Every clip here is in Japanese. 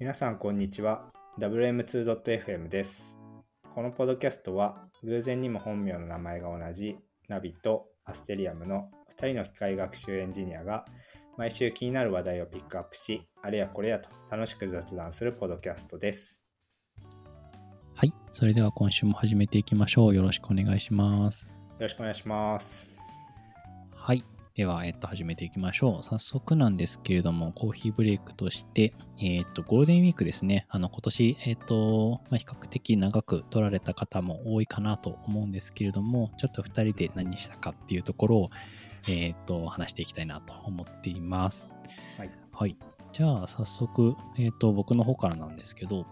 皆さんこんにちは WM2.fm ですこのポッドキャストは偶然にも本名の名前が同じナビとアステリアムの2人の機械学習エンジニアが毎週気になる話題をピックアップしあれやこれやと楽しく雑談するポッドキャストですはい。それでは今週も始めていきましょう。よろしくお願いします。よろしくお願いしますはい。では、えっと、始めていきましょう。早速なんですけれども、コーヒーブレイクとして、えっと、ゴールデンウィークですね。あの、今年、えっと、まあ、比較的長く取られた方も多いかなと思うんですけれども、ちょっと2人で何したかっていうところを、えっと、話していきたいなと思っています。はいはい。じゃあ、早速、えっと、僕の方からなんですけど、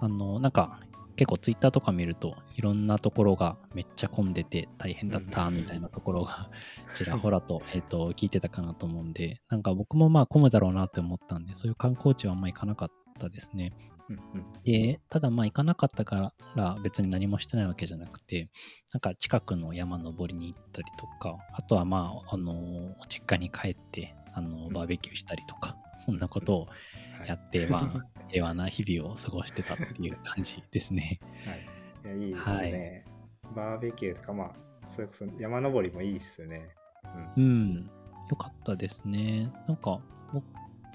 あの、なんか、結構ツイッターとか見るといろんなところがめっちゃ混んでて大変だったみたいなところがちらほらとえっと聞いてたかなと思うんでなんか僕もまあ混むだろうなって思ったんでそういう観光地はあんま行かなかったですね。うんうん。でただまあ行かなかったから別に何もしてないわけじゃなくてなんか近くの山登りに行ったりとかあとはまああの実家に帰ってあのバーベキューしたりとかそんなことをはいやって、まあ 平和な日々を過ごしてたっていう感じですね。はい、いやいいですね、バーベキューとかまあそれこそ山登りもいいっすね。うん、よかったですね。なんか、僕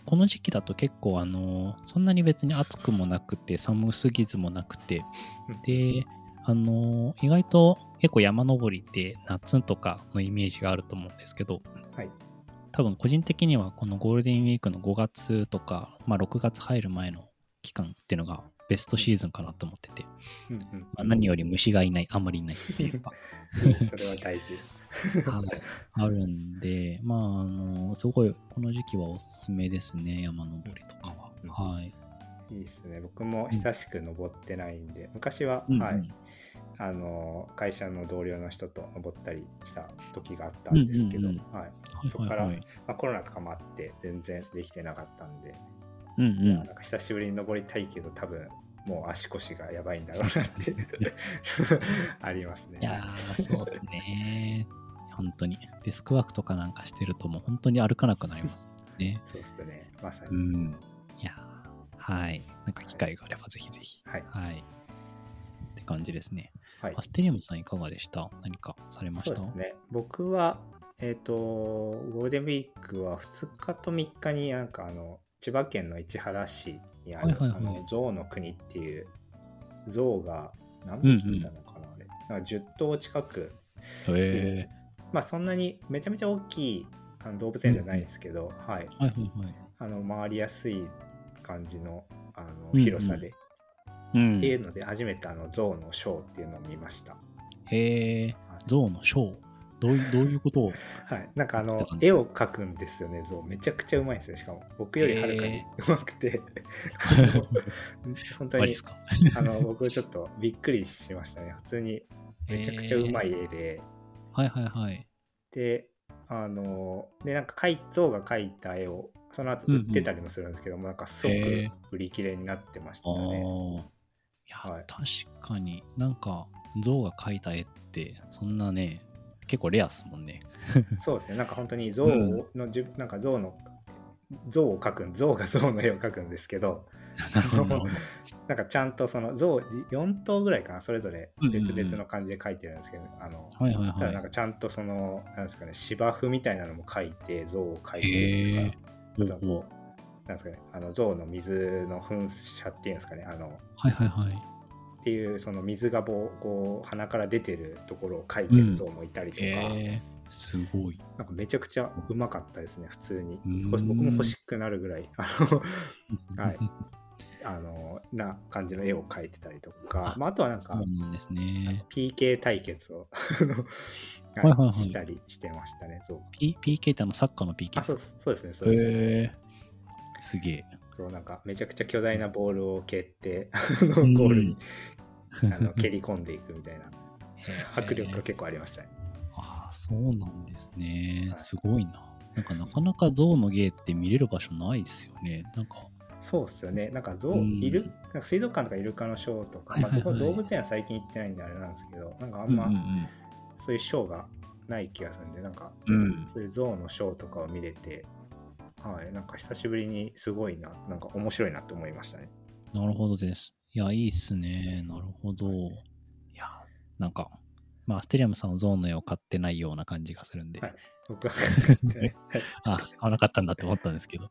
この時期だと結構、あの、そんなに別に暑くもなくて、寒すぎずもなくて、で、あの、意外と結構山登りって夏とかのイメージがあると思うんですけど、はい多分個人的にはこのゴールデンウィークの5月とか、まあ、6月入る前の期間っていうのがベストシーズンかなと思ってて、うんうん。まあ、何より虫がいない、あまりいないっていうか、それは大事。はい、あるんで、まあ、あの、すごい、この時期はおすすめですね、山登りとかうん。は。はい。いいですね僕も久しく登ってないんで、昔は、うんうんはいあの会社の同僚の人と登ったりした時があったんですけど、うんうんはいはいそっからはいはい。まあ、コロナとかもあって全然できてなかったんで、うんうんなんか久しぶりに登りたいけど多分もう足腰がやばいんだろうなって ありますね。いやー、そうですね。本当に。デスクワークとかなんかしてると、もう本当に歩かなくなりますね。そうですねまさに、うん。はい。なんか機会があればぜひぜひ。はい。はい。って感じですね。はい。アステリウムさんいかがでした？何かされました？そうですね。僕はえっ、とゴールデンウィークは2日と3日になんかあの千葉県の市原市にある、はいはいはい。あの象の国っていう象が何匹いたのかな、あれ。なんか10頭近く。へえ。まあそんなにめちゃめちゃ大きいあの動物園じゃないんですけど、はい。はいはいはい。あの回りやすい感じのあのうんうん。広さで、うん。っていうので初めてあの象のショーっていうのを見ました。へえ、象のショー？どういうどういうことを はい、なんかあの絵を描くんですよね象めちゃくちゃうまいんですよ。しかも僕よりはるかにへうまくて。本当にあの僕ちょっとびっくりしましたね。普通にめちゃくちゃうまい絵で、はいはいはい。であのでなんか象が描いた絵をその後売ってたりもするんですけども、なんかすごくへー。売り切れになってましたね。ー。いや、はい。確かになんか象が描いた絵ってそんなね、結構レアっすもんね。そうですね。なんか本当に象の、じゅなんか象の象を描くん象が象の絵を描くんですけど なんかちゃんとその象4頭ぐらいかなそれぞれうんうんうん。別々の感じで描いてるんですけど、あのはいはいただなんはかちゃんとそのなんですかね芝生みたいなのも描いて象を描いい。てるとか、あとはこうなんですかねあの象の水の噴射っていうんですかねあのはいはいはい。っていうその水がぼうこう鼻から出てるところを描いてる象もいたりとか、へえすごい。なんかめちゃくちゃうまかったですね普通に。うん。僕も欲しくなるぐらい。あの はいあのな感じの絵を描いてたりとかあまあ、あとはなんそかうなんですね。PK 対決を したりしてましたね。そう P、PK ってあのサッカーの PK あそうですそうですね、そうですね。すげえ。そうなんかめちゃくちゃ巨大なボールを蹴って、ゴールに あの蹴り込んでいくみたいな迫力が結構ありましたね。ああ、そうなんですねは。いすごいな。なんかなかなか象の芸って見れる場所ないですよね。なんか、そうっすよね。なんか象、うん。いる？なんか水族館とかイルカのショーとか、まあ、はいはいはい。僕は動物園は最近行ってないんであれなんですけど、なんかあうんんまそういうショーがない気がするんで、なんかうん。そういう象のショーとかを見れて、はい、なんか久しぶりにすごいな、なんか面白いなと思いましたね。なるほどです。いや、いいっすね。なるほど。いや、なんか、まあ、アステリアムさんはゾーンの絵を買ってないような感じがするんで、はい。僕は、はい。あ、買わなかったんだって思ったんですけど、い、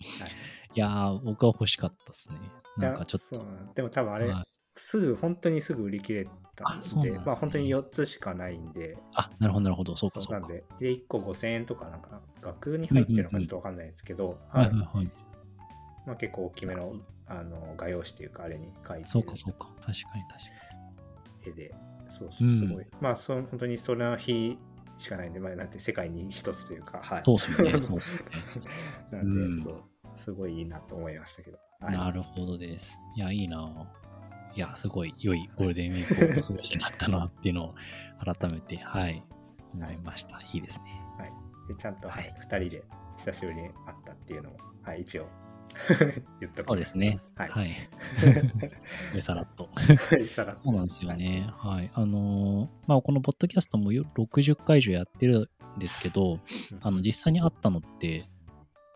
やー、僕は欲しかったですね。なんかちょっとでも多分あれ、はいすぐ、本当にすぐ売り切れたんで、あですねまあ本当に4つしかないんで、あ、なるほど、なるほど、そうか、そうか。そうなんで、で1個5000円とか、なんか、額に入ってるのかちょっとわかんないですけど、はいはいはいはい。まあ、結構大きめのあの画用紙というか、あれに書いてるそうか、そうか。確かに、確か絵で、そうすごい。まあそ、本当にその日しかないんで、まあ、なんて世界に一つというか、はい。に。そうっすよね、そうっすよね。なんで、うんそう、すごいいいなと思いましたけど。はいなるほどです。いや、いいな。いや、すごい良いゴールデンウィークを過ごしになったなっていうのを改めて、はい、思いました。いいですね。でちゃんと、はいはい2人で久しぶりに会ったっていうのも、はい、一応 言っときそうですね。はい。はい。さらっと。はい、さらっとそうなんですよね。はい。あのーまあ、このポッドキャストもよ60回以上やってるんですけど、うんあの、実際に会ったのって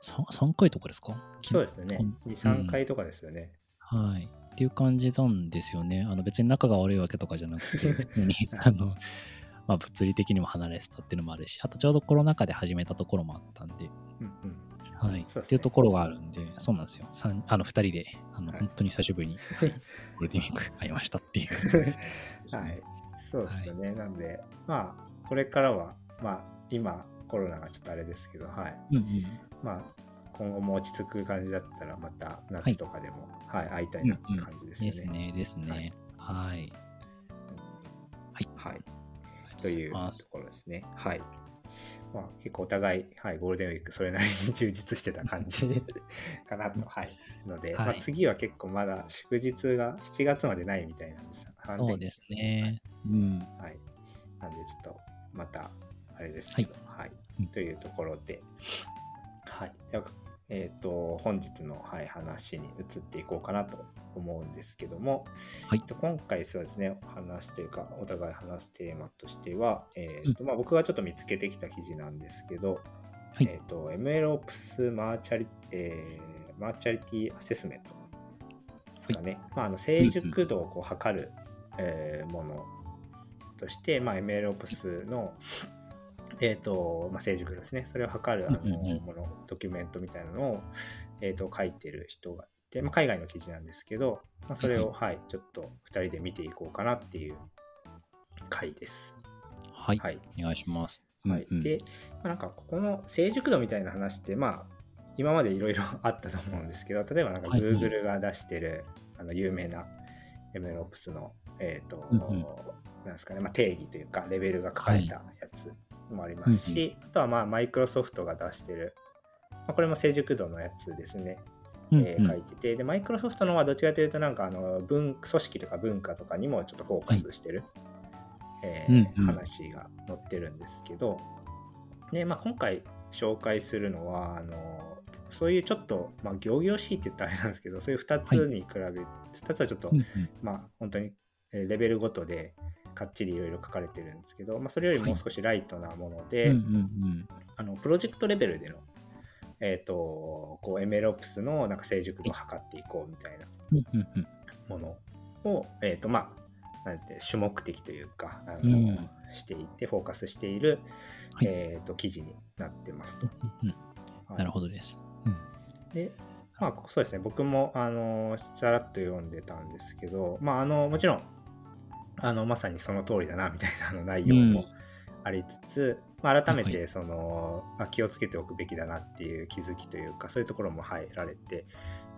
3、3回とかですか？そうですよねうん。2、3回とかですよね。はい。っていう感じなんですよね。あの別に仲が悪いわけとかじゃなくて、普通に、あの、まあ、物理的にも離れてたっていうのもあるし、あとちょうどコロナ禍で始めたところもあったんで、うんうんはい。っていうところがあるんで、そうなんですよ。三あの、二人で、あの、はい本当に久しぶりに、はいゴールデンウィーク会いましたっていうはい、そうですよね。なんで、まあ、これからは、まあ、今、コロナがちょっとあれですけど、はい。うんうん。まあ、今後も落ち着く感じだったら、また夏とかでも、はい、会いたいなって感じですですよね。ね、ですね。はい。はい。はい。あというと。ころですね。はい。まあ、結構お互い、はい、ゴールデンウィークそれなりに充実してた感じ かなと、はい。ので、はいまあ、次は結構まだ祝日が7月までないみたいなんです。そうですね。うん。はい。なんでちょっとまたあれですけど、はい。うんというところで、はい。では、えっ、と、本日の、はい、話に移っていこうかなと思うんですけども、はい。えっと今回そうですね、お話というか、お互い話すテーマとしては、えっ、と、まあ僕がちょっと見つけてきた記事なんですけど、はい。えっ、と、MLOps マーチャリ、えーマーチャリティアセスメントですかね。まあ、あの成熟度をこう測る、えーものとして、まあ、MLOps の、えーとまあ、成熟度ですね。それを測るあのもの、ドキュメントみたいなのを、えー、と書いてる人がいて、まあ、海外の記事なんですけど、まあ、それを、はい、ちょっと2人で見ていこうかなっていう回です。はい。はい。お願いします。はいうんうんで、まあ、なんかここの成熟度みたいな話って、まあ、今までいろいろ あったと思うんですけど、例えばなんか Google が出してる、あの有名な MLOps の、えーとうんうんなんですかねまあ、定義というか、レベルが書かれたやつもありますし、あとはまあマイクロソフトが出してる、まあ、これも成熟度のやつですね。えーうん。うん書いてて、で、マイクロソフトのはどっちかというと、なんかあの文組織とか文化とかにもちょっとフォーカスしてる、えーうん。うん話が載ってるんですけど、で、まあ、今回紹介するのは、あのそういうちょっと、まあ、行々しいって言ったらあれなんですけど、そういう2つに比べ、2つはちょっと、うんうん。まあ、本当にえーレベルごとでかっちりいろいろ書かれてるんですけど、まあ、それよりもう少しライトなもので、うんうんあのプロジェクトレベルでの、えっ、と、こう、MLOps のなんか成熟度を測っていこうみたいなものを、えっ、と、まあ、なんて、主目的というか、あの、うん。していて、フォーカスしている、はい。えっ、と、記事になってますと。うんうん。はい。なるほどです。うん。で、まあ、そうですね、僕も、あの、さらっと読んでたんですけど、まあ、あの、もちろん、あの、まさにその通りだな、みたいなあの内容もありつつ、まあ、改めはいて、その、まあ、気をつけておくべきだなっていう気づきというか、そういうところも入られて、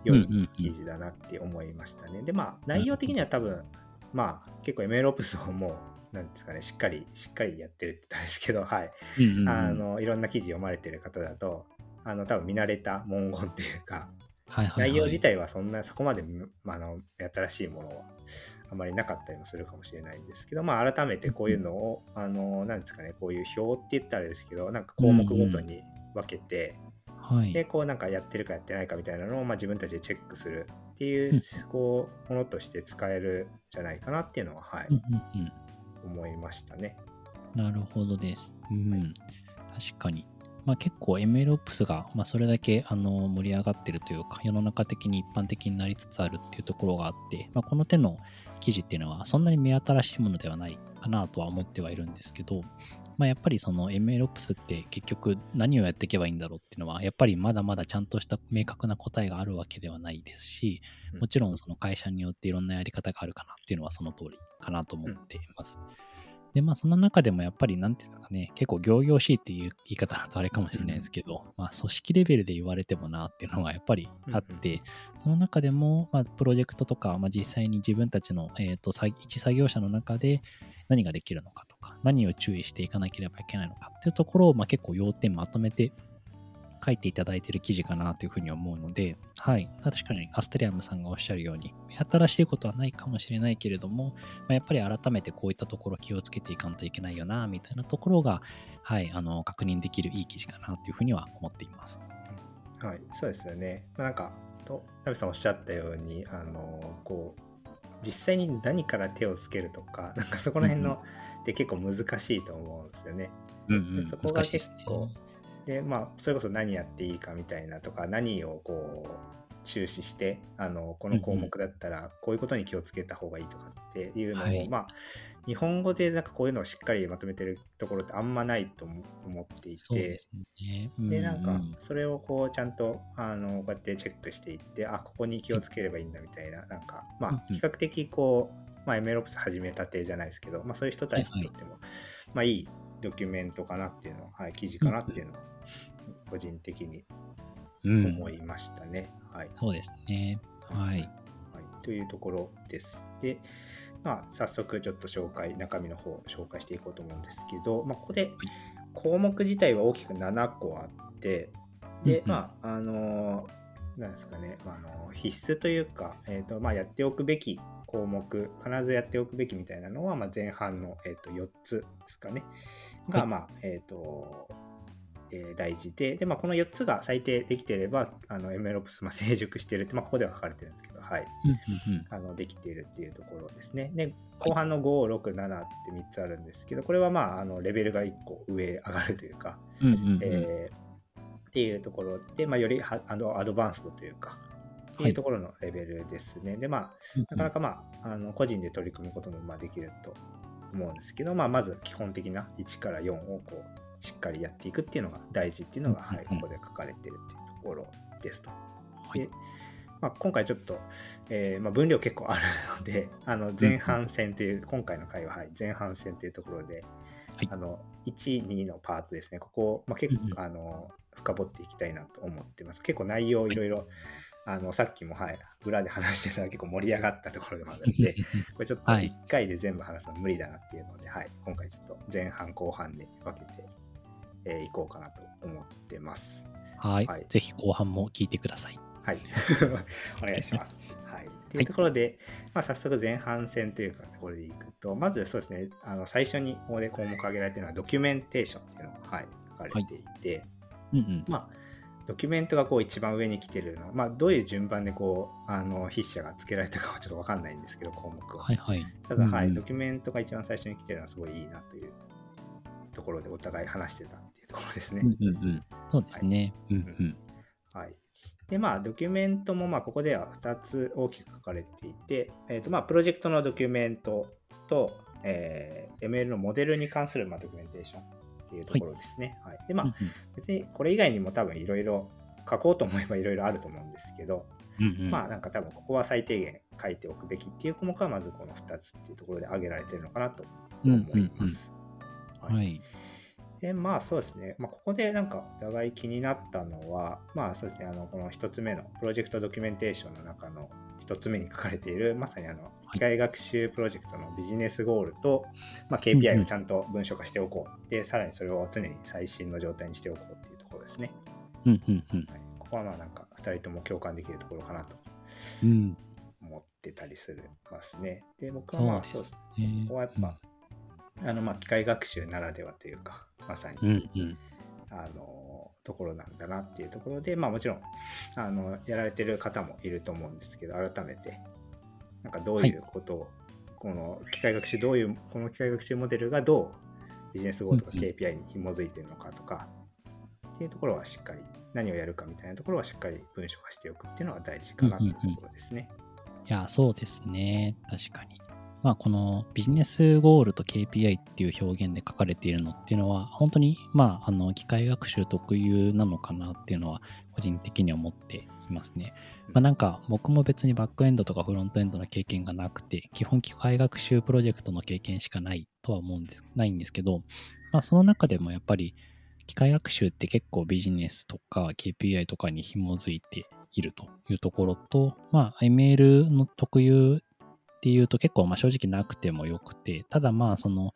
良いうんうんうん記事だなって思いましたね。で、まあ、内容的には多分、まあ、結構 MLOps をもう、なんですかね、しっかり、しっかりやってるって言ったらですけど、はい。うんうんうんあの、いろんな記事読まれてる方だと、あの、多分見慣れた文言っていうか、はいはいはい内容自体はそんな、そこまで、まあ、あの、新しいものはあまりなかったりもするかもしれないんですけど、まあ、改めてこういうのを、あの、なんですかね、こういう表って言ったらあれですけど、なんか項目ごとに分けて、はい。で、こうなんかやってるかやってないかみたいなのを、まあ、自分たちでチェックするっていううん、こう、ものとして使えるんじゃないかなっていうのは、はい、うんうんうん思いましたね。なるほどです。うん。確かに。まあ、結構 MLOps が、まあ、それだけあの盛り上がってるというか世の中的に一般的になりつつあるっていうところがあって、まあ、この手の記事っていうのはそんなに目新しいものではないかなとは思ってはいるんですけど、まあ、やっぱりその MLOps って結局何をやっていけばいいんだろうっていうのはやっぱりまだまだちゃんとした明確な答えがあるわけではないですしもちろんその会社によっていろんなやり方があるかなっていうのはその通りかなと思っています。で、まあ、その中でもやっぱり、なんていうんですかね、結構行々しいっていう言い方だとあれかもしれないですけど、うん、まあ、組織レベルで言われてもなっていうのがやっぱりあって、うん。うん、その中でも、まあ、プロジェクトとか、まあ、実際に自分たちの、えーと、一作業者の中で何ができるのかとか、何を注意していかなければいけないのかっていうところを、まあ、結構要点まとめて書いていただいている記事かなというふうに思うので、はい。確かにアステリアムさんがおっしゃるように、新しいことはないかもしれないけれども、まあ、やっぱり改めてこういったところ気をつけていかんといけないよな、みたいなところが、はい、あの、確認できるいい記事かなというふうには思っています。はい、そうですよね。まあ、なんか、と、ナビさんおっしゃったように、あの、こう、実際に何から手をつけるとか、なんかそこら辺の、って結構難しいと思うんですよね。うんうん、そこが結構、でまあそれこそ何やっていいかみたいなとか何をこう注視してあのこの項目だったらこういうことに気をつけた方がいいとかっていうのを、はい、まあ日本語でなんかこういうのをしっかりまとめてるところってあんまないと思っていてで、ね、なんかそれをこうちゃんとあのこうやってチェックしていってあここに気をつければいいんだみたいななんかまあ比較的こう、まあ、MLOps 始めたてじゃないですけど、まあ、そういう人たちにとっても、まあいいドキュメントかなっていうのは、はい、記事かなっていうのは個人的に思いましたね。うん、はい、そうですね。はい、はい。というところです。で、まあ、早速ちょっと紹介、中身の方を紹介していこうと思うんですけど、まあ、ここで項目自体は大きく7個あって、で、まあ、あの、なんですかね、まあ、あの必須というか、えーとまあ、やっておくべき項目、必ずやっておくべきみたいなのは、まあ、前半の、えー、と4つですかね、が、まあ、えっ、ー、と、えー、大事で、で、まあ、この4つが最低できていれば、あの、MLOps、まあ、成熟しているって、まあ、ここでは書かれてるんですけど、はい。あの、できているっていうところですね。で、後半の5、6、7って3つあるんですけど、これはまあ、あの、レベルが1個上上がるというか、えっていうところで、まあ、よりあのアドバンスドというか、い。うところのレベルですね。はい、で、まあ、なかなかまあ、あの個人で取り組むこともまあできると思うんですけど、まあ、まず基本的な1から4をこうしっかりやっていくっていうのが大事っていうのが、はい、ここで書かれてるっていうところですと。でまあ、今回ちょっと、えーまあ、分量結構あるので あの前半戦という、今回の回は、はい、前半戦というところで、はい、あの1、2のパートですね、ここ、まあ、結構、あの深掘っていきたいなと思ってます。結構内容いろいろ、あのさっきも、はい、裏で話してたら結構盛り上がったところでもあるので、これちょっと1回で全部話すの無理だなっていうので、はい、今回ちょっと前半後半で分けてえー、いこうかなと思ってます。はい。はい、ぜひ後半も聞いてください。はい。お願いします。はい。というところで、まあ、早速前半戦というか、これでいくと、まずそうですね、あの最初にここで項目挙げられているのは、ドキュメンテーションっていうのが、はい、書かれていて、はいうんうん、まあ、ドキュメントがこう一番上に来てるのは、まあ、どういう順番でこうあの筆者が付けられたかはちょっと分かんないんですけど項目は。はいはい、ただ、はい、ドキュメントが一番最初に来てるのはすごいいいなというところでお互い話してたところですね。うんうんうん、そうですね。はい、うんうん、はい。で、まあ、ドキュメントも、まあ、ここでは2つ大きく書かれていて、えっ、ー、と、まあ、プロジェクトのドキュメントと、えー、ML のモデルに関する、まあ、ドキュメンテーションっていうところですね。はい。はい、で、まあ、別にこれ以外にも多分いろいろ書こうと思えばいろいろあると思うんですけど、うんうん、まあ、なんか多分ここは最低限書いておくべきっていう項目は、まずこの2つっていうところで挙げられてるのかなと思います。うんうんうん、はい、はい。で、まあそうですね、まあ、ここでなんかお互い気になったのは、まあそうですね、あのこの1つ目のプロジェクトドキュメンテーションの中の1つ目に書かれている、まさにあの機械学習プロジェクトのビジネスゴールと、まあ、KPI をちゃんと文書化しておこう、うん、で、さらにそれを常に最新の状態にしておこうっていうところですね。うんうんうん、はい、ここはまあなんか2人とも共感できるところかなと思ってたりするますね。で、僕はまあそうですね、ここはやっぱ、あのまあ機械学習ならではというか、まさに、うんうん、あのところなんだなっていうところで、まあ、もちろんあのやられてる方もいると思うんですけど改めてなんかどういうことを、はい、この機械学習どういうこの機械学習モデルがどうビジネスゴーとか KPI に紐づいてるのかとか、っていうところはしっかり何をやるかみたいなところはしっかり文書化しておくっていうのは大事かなっていうところですね。いや、そうですね。確かに。まあ、このビジネスゴールと KPI っていう表現で書かれているのっていうのは、本当に、まあ、あの、機械学習特有なのかなっていうのは、個人的に思っていますね。まあ、なんか、僕も別にバックエンドとかフロントエンドの経験がなくて、基本機械学習プロジェクトの経験しかないとは思うんです、ないんですけど、まあ、その中でもやっぱり、機械学習って結構ビジネスとか KPI とかに紐づいているというところと、まあ、IML の特有っていうと結構まあ正直なくてもよくて、ただまあその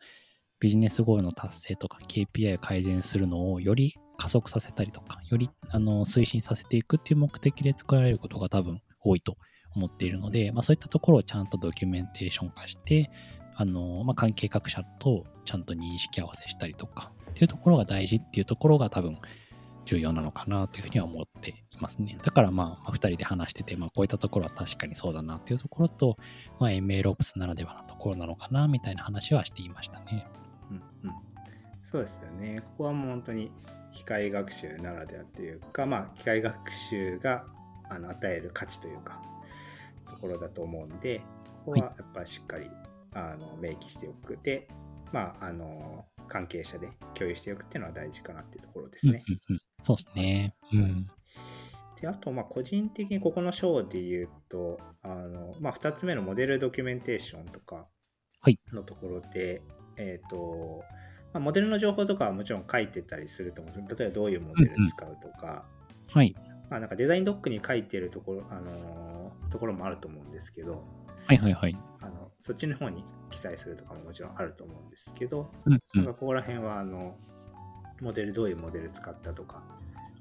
ビジネスゴールの達成とか KPI を改善するのをより加速させたりとか、よりあの推進させていくっていう目的で作られることが多分多いと思っているので、まあ、そういったところをちゃんとドキュメンテーション化して、あのまあ、関係各社とちゃんと認識合わせしたりとかっていうところが大事っていうところが多分重要なのかなというふうには思っていますね。だからまあ、2人で話してて、まあ、こういったところは確かにそうだなっていうところと、まあ、MLOps ならではのところなのかなみたいな話はしていましたね。うんうん、そうですよね。ここはもう本当に機械学習ならではというか、まあ、機械学習があの与える価値というか、ところだと思うんで、ここはやっぱりしっかり、あの明記しておく。で、まあ、あの、関係者で共有しておくっていうのは大事かなっていうところですね。うんうんうん、そうですね。うん。で、あと、まあ、個人的にここの章で言うと、あの、まあ、2つ目のモデルドキュメンテーションとかのところで、はい、えっ、ー、と、まあ、モデルの情報とかはもちろん書いてたりすると思うんです例えばどういうモデル使うとか、うんうん、はい。まあ、なんかデザインドックに書いてるところ、あのー、ところもあると思うんですけど、はいはいはい。あのそっちの方に記載するとかももちろんあると思うんですけど、うんうん、なんかここら辺はあのモデルどういうモデル使ったとか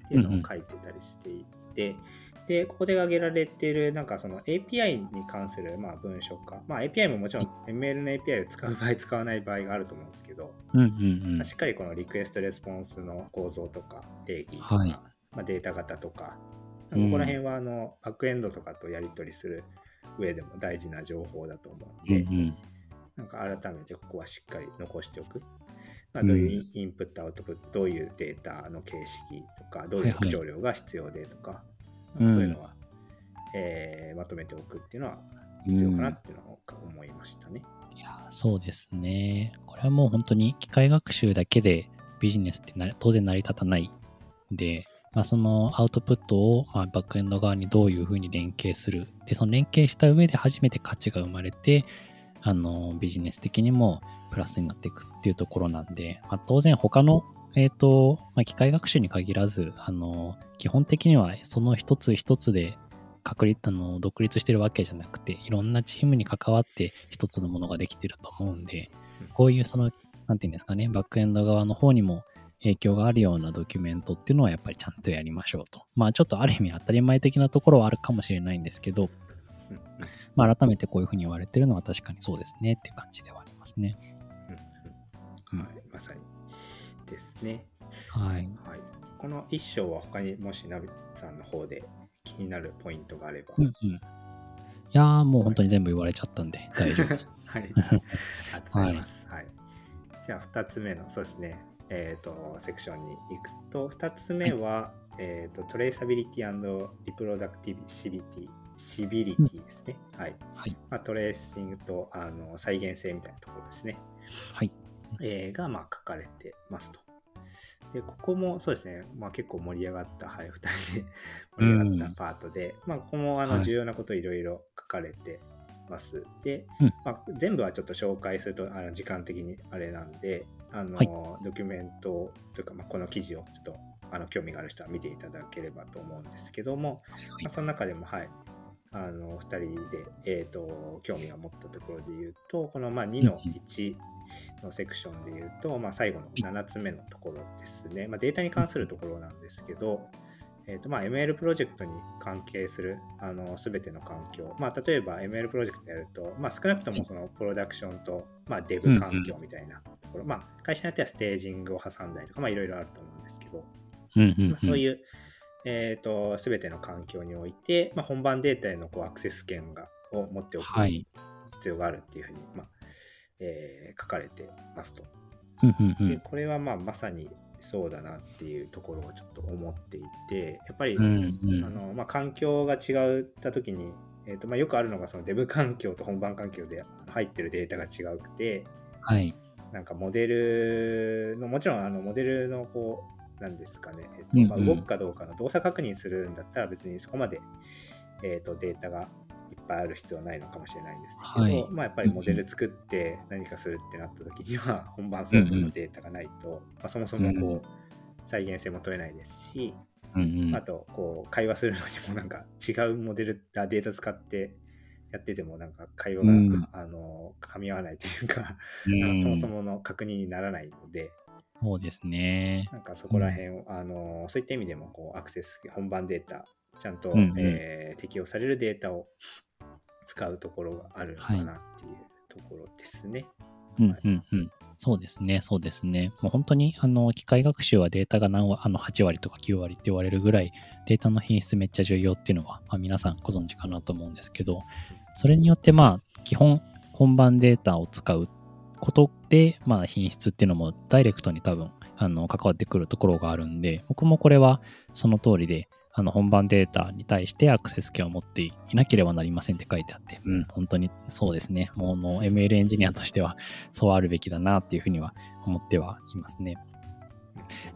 っていうのを書いてたりしていて、うんうん、でここで挙げられているなんかその API に関するまあ文章化、まあ、API ももちろん ML の API を使う場合使わない場合があると思うんですけど、うんうんうん。まあ、しっかりこのリクエストレスポンスの構造とか定義とか、はい、まあ、データ型とかここら辺はあのバックエンドとかとやり取りする上でも大事な情報だと思うので、うんうん、なんか改めてここはしっかり残しておく。まあ、どういうインプット、アウトプット、どういうデータの形式とか、どういう特徴量が必要でとか、はいはい、そういうのは、えー、まとめておくっていうのは必要かなっていうのを思いましたね。うん、いや、そうですね。これはもう本当に機械学習だけでビジネスって当然成り立たないんで、まあ、そのアウトプットを、まあ、バックエンド側にどういうふうに連携する。で、その連携した上で初めて価値が生まれて、あの、ビジネス的にもプラスになっていくっていうところなんで、まあ、当然他の、えっ、ー、と、まあ、機械学習に限らず、あの、基本的にはその一つ一つで確立、あの、独立してるわけじゃなくて、いろんなチームに関わって一つのものができてると思うんで、こういうその、なんていうんですかね、バックエンド側の方にも影響があるようなドキュメントっていうのはやっぱりちゃんとやりましょうと。まあちょっとある意味当たり前的なところはあるかもしれないんですけど、まあ改めてこういうふうに言われてるのは確かにそうですねっていう感じではありますね。うんはい、まさにですね。はい。はい、この一章は他にもしナビさんの方で気になるポイントがあれば。うんうん、いやーもう本当に全部言われちゃったんで 大丈夫です。はい。ありがとうございます。はい、はい、じゃあ2つ目の、そうですね。えーと、セクションに行くと2つ目は、はい、えーと、 traceability reproducibility ですね。うん、はい。はいまあ、トレーシングとあの再現性みたいなところですね。はい。えー、が、まあ、書かれてますと。で、ここもそうですね、まあ、結構盛り上がった、はい、2人で盛り上がったパートで、うん、まあ、ここもあの重要なこといろいろ書かれてます。で、うん、まあ、全部はちょっと紹介するとあの時間的にあれなんで、あの、はい、ドキュメントというか、まあ、この記事をちょっとあの興味がある人は見ていただければと思うんですけども、はい、まあ、その中でも、はい、あの2人で、えーと、興味を持ったところで言うとこのまあ2の1のセクションで言うと、まあ、最後の7つ目のところですね、まあ、データに関するところなんですけど、えーとまあ、ML プロジェクトに関係するあの全ての環境、まあ、例えば ML プロジェクトやると、まあ、少なくともそのプロダクションと、まあ、デブ環境みたいなところ、まあ、会社によってはステージングを挟んだりとか、まあ、いろいろあると思うんですけど、まあ、そういう、えーと、全ての環境において、まあ、本番データへのこうアクセス権がを持っておく必要があるっていうふうに、まあえー、書かれてますと。でこれはまあまさにそうだなっていうところをちょっと思っていてやっぱり、うんうんあのまあ、環境が違った時に、えーとまあ、よくあるのがそのデブ環境と本番環境で入ってるデータが違うくてはい。なんかモデルのもちろんあのモデルのこうなんですかね、えっとまあ、うん。うん動くかどうかの動作確認するんだったら別にそこまで、えー、とデータがいっぱいある必要はないのかもしれないんですけど、はい。まあ、やっぱりモデル作って何かするってなった時には 本番相当のデータがないと、まあ、そもそもこう再現性も取れないですし、うんうん。あとこう会話するのにもなんか違うモデルあデータ使ってやっててもなんか会話が、うん。あの噛み合わないというかうそもそもの確認にならないので、そうですね。なんかそこら辺を、あのそういった意味でもこうアクセス本番データちゃんと、うんうんえー適用されるデータを使うところがあるのかなっていうところですね。うんうんうん。そうですね、そうですね。もう本当に、あの、機械学習はデータが何割、あの、8割とか9割って言われるぐらい、データの品質めっちゃ重要っていうのは、まあ、皆さんご存知かなと思うんですけど、それによって、まあ、基本、本番データを使うことで、まあ、品質っていうのもダイレクトに多分、あの、関わってくるところがあるんで、僕もこれはその通りで、あの本番データに対してアクセス権を持っていなければなりませんって書いてあって、うん、本当にそうですね。もうあの ML エンジニアとしてはそうあるべきだなっていうふうには思ってはいますね。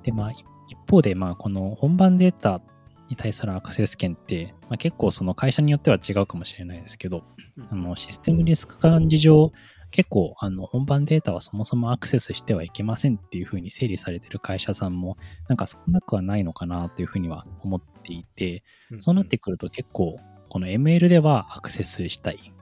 で、まあ、一方で、まあ、この本番データに対するアクセス権って、まあ、結構その会社によっては違うかもしれないですけど、あのシステムリスク管理上、結構あの本番データはそもそもアクセスしてはいけませんっていうふうに整理されてる会社さんもなんか少なくはないのかなというふうには思っていて、そうなってくると結構この ML ではアクセスしたい。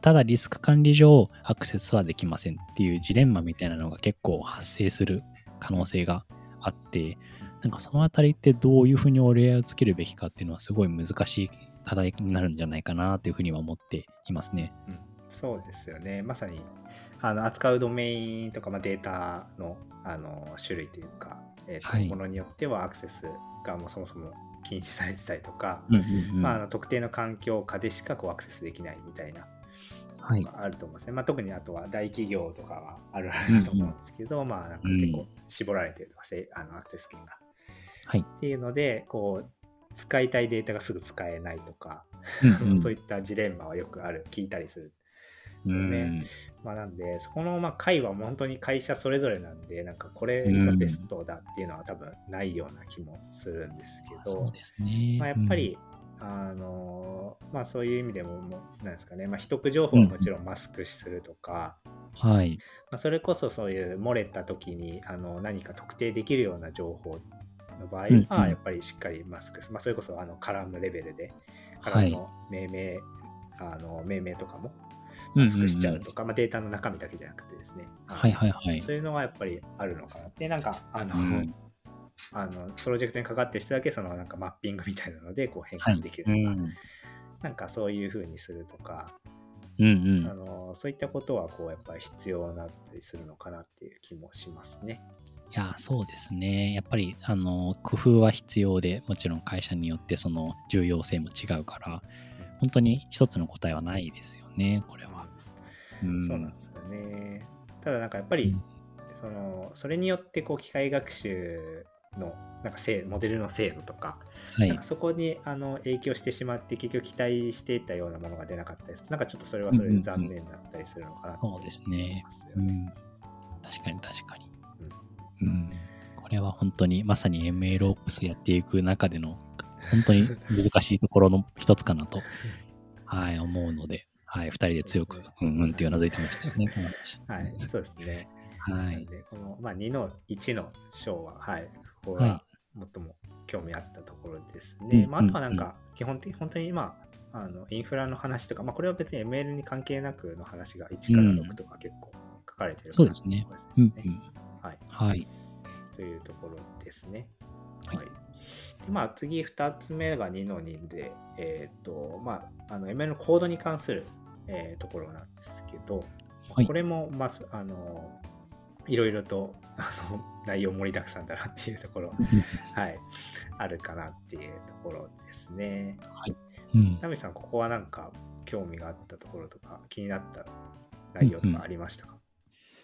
ただリスク管理上アクセスはできませんっていうジレンマみたいなのが結構発生する可能性があって、なんかそのあたりってどういうふうに折り合いをつけるべきかっていうのはすごい難しい課題になるんじゃないかなというふうには思っていますね。うんそうですよね。まさにあの扱うドメインとか、まあ、データのあの種類というか、えーとはい。ものによってはアクセスがもうそもそも禁止されてたりとか、うんうんうん。まあ、あの特定の環境下でしかこうアクセスできないみたいなはい。のがあると思うんですね。まあ、特にあとは大企業とかはあるあるだと思うんですけど、まあなんか結構絞られてるとか、せあのアクセス権が。はい。っていうのでこう使いたいデータがすぐ使えないとか、うんうん。そういったジレンマはよくある聞いたりするうですよね。ん。まあ、なんでそこのまあ会は本当に会社それぞれなんでなんかこれがベストだっていうのは多分ないような気もするんですけど、ね。まあ、やっぱり、あのまあそういう意味でもなんですかね、まあ、秘匿情報はもちろんマスクするとか、うん、はい。まあ、それこそそういう漏れた時にあの何か特定できるような情報の場合うんうん。はやっぱりしっかりマスクす、まあ、それこそあのカラムレベルでカラムの命名、あの命名とかもマスクしちゃうとか、まあ、データの中身だけじゃなくてですね、はいはいはい。そういうのはやっぱりあるのかなでなんかあの、うん。あのプロジェクトにかかってる人だけそのなんかマッピングみたいなのでこう変はい換できるとか、うん。なんかそういう風にするとか、うんうん。あのそういったことはこうやっぱり必要になったりするのかなっていう気もしますね。いや、そうですね。やっぱり、あの、工夫は必要で、もちろん会社によってその重要性も違うから、本当に一つの答えはないですよね、これは。うんそうなんですよね。ただなんかやっぱり、そのそれによってこう機械学習のなんか精モデルの精度とか、はいなんか。そこにあの影響してしまって結局期待していたようなものが出なかったりするとなんかちょっとそれはそれで残念だったりするのかなと思そうですねいますよね。うん。確かに確かに。うん。これは本当にまさに MLOps やっていく中での本当に難しいところの一つかなと、はい、思うので、はい、二人で強く、うんうんってうなずいてましたよね、はい、そうですね。はい。で、この、まあ、2の1の章は、はい、ここはいが最も興味あったところですね。うんまあ、あとはなんか、基本的に本当に、まあ、あのインフラの話とか、まあ、これは別に ML に関係なくの話が1から6とか結構書かれてる、そうですねうんねうん。はい。はい。というところですね。はいはい。でまあ、次2つ目が2の2で、えっ、と、まあ、あの ML のコードに関する、えーところなんですけど、はいこれも、まず、あの、いろいろとあの 内容盛りだくさんだなっていうところ、はい、あるかなっていうところですね。はい。うん。ナミさん、ここはなんか興味があったところとか、気になった内容とかありましたか、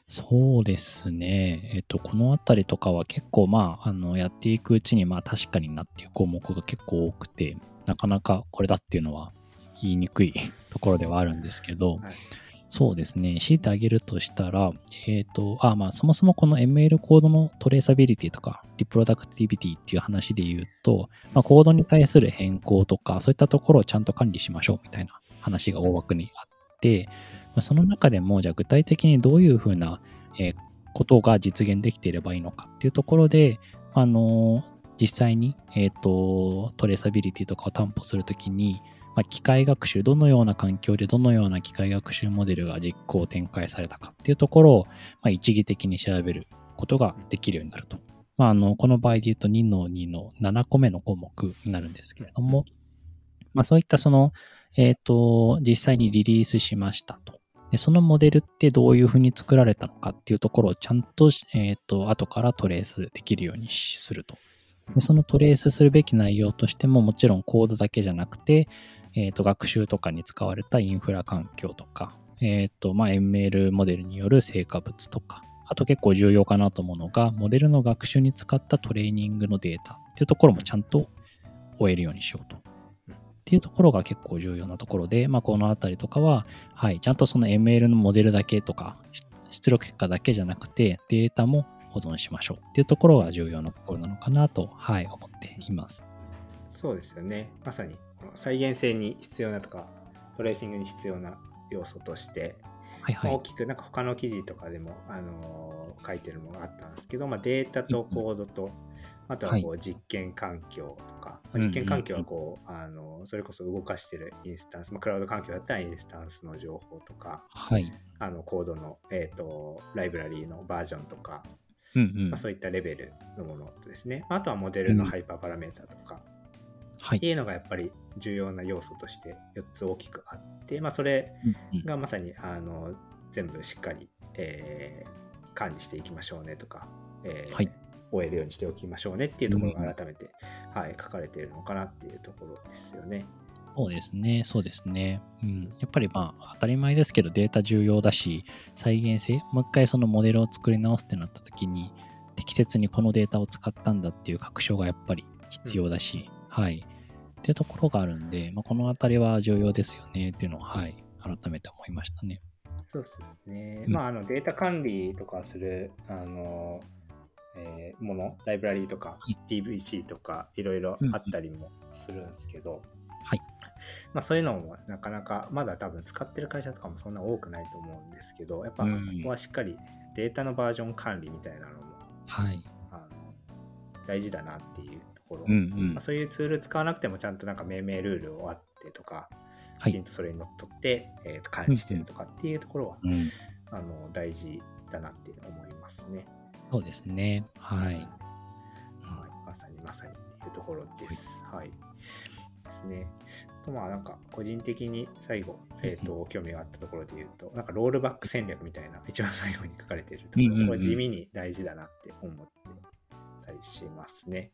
そうですね。えっと、このあたりとかは結構まあ、あの、やっていくうちにまあ確かになっていう項目が結構多くて、なかなかこれだっていうのは言いにくい ところではあるんですけど、はいそうですね。強いてあげるとしたら、えっ、と、あ、まあ、そもそもこの ML コードのトレーサビリティとか、リプロダクティビティっていう話で言うと、まあ、コードに対する変更とか、そういったところをちゃんと管理しましょうみたいな話が大枠にあって、その中でも、じゃあ具体的にどういうふうな、ことが実現できていればいいのかっていうところで、あの実際に、えっ、と、トレーサビリティとかを担保するときに、まあ、機械学習、どのような環境でどのような機械学習モデルが実行展開されたかっていうところを、まあ、一義的に調べることができるようになると。まあ、あの、この場合で言うと2の2の7個目の項目になるんですけれども、まあ、そういったその、えっ、と、実際にリリースしましたと。で、そのモデルってどういうふうに作られたのかっていうところをちゃんと、えっ、と、後からトレースできるようにすると。でそのトレースするべき内容としてももちろんコードだけじゃなくて、えー、と学習とかに使われたインフラ環境とか、えーとまあ、ML モデルによる成果物とか、あと結構重要かなと思うのが、モデルの学習に使ったトレーニングのデータっていうところもちゃんと終えるようにしようと。っていうところが結構重要なところで、まあ、このあたりとかは、はい、ちゃんとその ML のモデルだけとか、出力結果だけじゃなくて、データも保存しましょうっていうところが重要なところなのかなと、はい、思っています。そうですよね。まさに再現性に必要なとか、トレーシングに必要な要素として、はいはいまあ大。きくなんか他の記事とかでも、あのー書いてるのがあったんですけど、まあ、データとコードと、あとはこう実験環境とか、まあ実験環境はこう、あのそれこそ動かしてるインスタンス、まあ、クラウド環境だったらインスタンスの情報とか、はい。あのコードの、えー、とライブラリーのバージョンとか、うんうんまあ、。そういったレベルのものとですね、あとはモデルのハイパーパラメータとか、はい。っていうのがやっぱり重要な要素として4つ大きくあって、まあ、それうんうんがまさにあの全部しっかり、えー管理していきましょうねとか、えーはい終えるようにしておきましょうねっていうところが改めて、はい、書かれているのかなっていうところですよね。そうですね、そうですね。うん。やっぱりまあ、当たり前ですけど、データ重要だし、再現性、もう一回そのモデルを作り直すってなった時に、適切にこのデータを使ったんだっていう確証がやっぱり必要だし、はい。っていうところがあるんで、まあ、このあたりは重要ですよねっていうのは、はい、改めて思いましたね。そうですね。うんまあ、あのデータ管理とかするあの、えーもの、ライブラリーとか、い DVC とか、いろいろあったりもするんですけど、はいまあ、そういうのもなかなか、まだ多分使ってる会社とかもそんな多くないと思うんですけど、やっぱ、こうんこはしっかりデータのバージョン管理みたいなのもはい。あの大事だなっていうところ、うんうんまあ、。そういうツール使わなくてもちゃんとなんか命名ルールをあってとか、はいきちんとそれにのっとって、えーと管理してるとかっていうところは、うん。あの大事だなって思いますね。そうですね。はい。はい、まさにまさにっていうところです。はい。ですね。とまあなんか個人的に最後、えー、と興味があったところで言うと、なんかロールバック戦略みたいな一番最後に書かれているところ、うんうんうんこれ地味に大事だなって思ってたりしますね。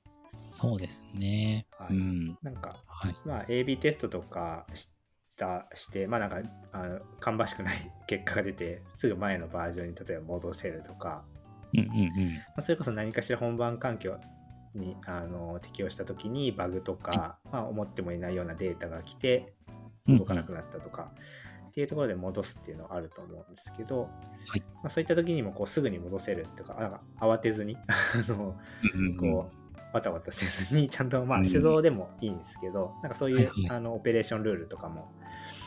そうですね。はいうん。なんかはい。まあ AB テストとかしたして、まあなんかあの芳しくない 結果が出て、すぐ前のバージョンに例えば戻せるとか、うんうんうん。まあ、それこそ何かしら本番環境にあの適用した時にバグとか、まあ、思ってもいないようなデータが来て動かなくなったとか、っていうところで戻すっていうのはあると思うんですけど、はいまあ、そういった時にもこうすぐに戻せるとかなんか慌てずに あのうんうんうんこうわたわたせずにちゃんとまうんあ手動でもいいんですけど、なんかそういう、あのオペレーションルールとかも、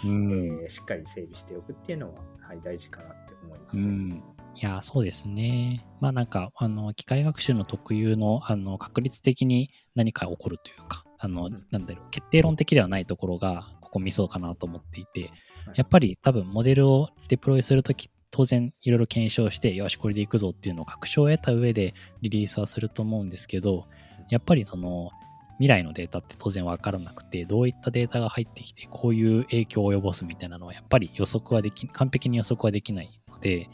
うんえーしっかり整備しておくっていうのは、はい、大事かなって思いますね。うん。いや、そうですね。まあなんか、あの、機械学習の特有の、あの、確率的に何か起こるというか、あの、んなんだろう、決定論的ではないところが、ここミソかなと思っていて、はいやっぱり多分モデルをデプロイするとき、当然いろいろ検証して、よし、これでいくぞっていうのを確証を得た上でリリースはすると思うんですけど、やっぱりその、未来のデータって当然わからなくて、どういったデータが入ってきて、こういう影響を及ぼすみたいなのは、やっぱり予測はでき、完璧に予測はできないので、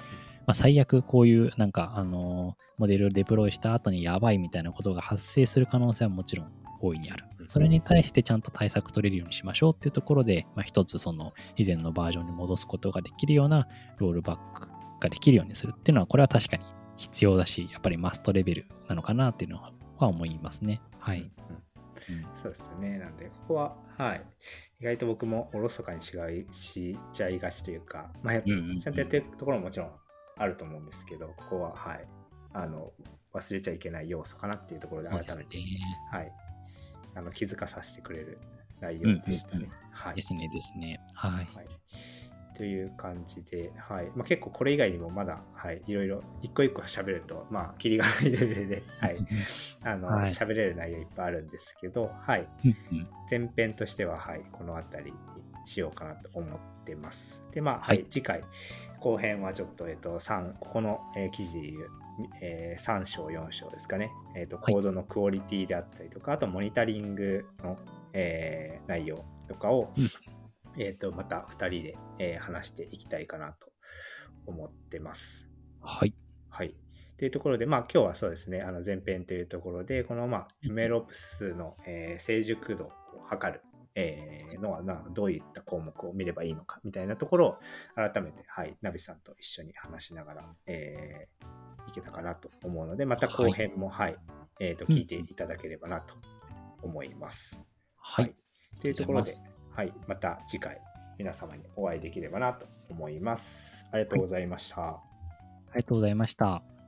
まあ、最悪こういうなんか、あのモデルをデプロイした後にやばいみたいなことが発生する可能性はもちろん大いにある。それに対してちゃんと対策取れるようにしましょうっていうところで、まあ、一つその以前のバージョンに戻すことができるようなロールバックができるようにするっていうのは、これは確かに必要だし、やっぱりマストレベルなのかなっていうのは思いますね。はい。うんそうですよね。なんで、ここは、はい。意外と僕もおろそかにしがいしちゃいがちというか、まあ、うんうんうんちゃんとやってるところももちろんあると思うんですけど、ここは、はい。あの、忘れちゃいけない要素かなっていうところで改めて、。はい。あの、気づかさせてくれる内容でしたね。うんうんはいで。すね、ですね。はい。はい。という感じで、はい。まあ、結構これ以外にもまだ、はい。いろいろ、一個一個喋ると、まあ、キリがないレベルで、はい。あの、はい喋れる内容いっぱいあるんですけど、はい。前編としては、はい、この辺りにしようかなと思ってます。で、まあ、は、はいい次回、後編はちょっと、えっ、と、3、ここの、えー記事でいう、えー3章、4章ですかね。えっ、と、はいコードのクオリティであったりとか、あと、モニタリングの、えー内容とかを、うんえっ、と、また2人で、えー話していきたいかなと思ってます。はい。はい。というところで、まあ今日はそうですね、あの前編というところで、このまあうんメロプスの、えー成熟度を測る、えーのはなどういった項目を見ればいいのかみたいなところを改めて、はい、ナビさんと一緒に話しながら、えーいけたかなと思うので、また後編も、はい、えーとうん聞いていただければなと思います。はい。というところではい、また次回皆様にお会いできればなと思います。ありがとうございました。ありがとうございました。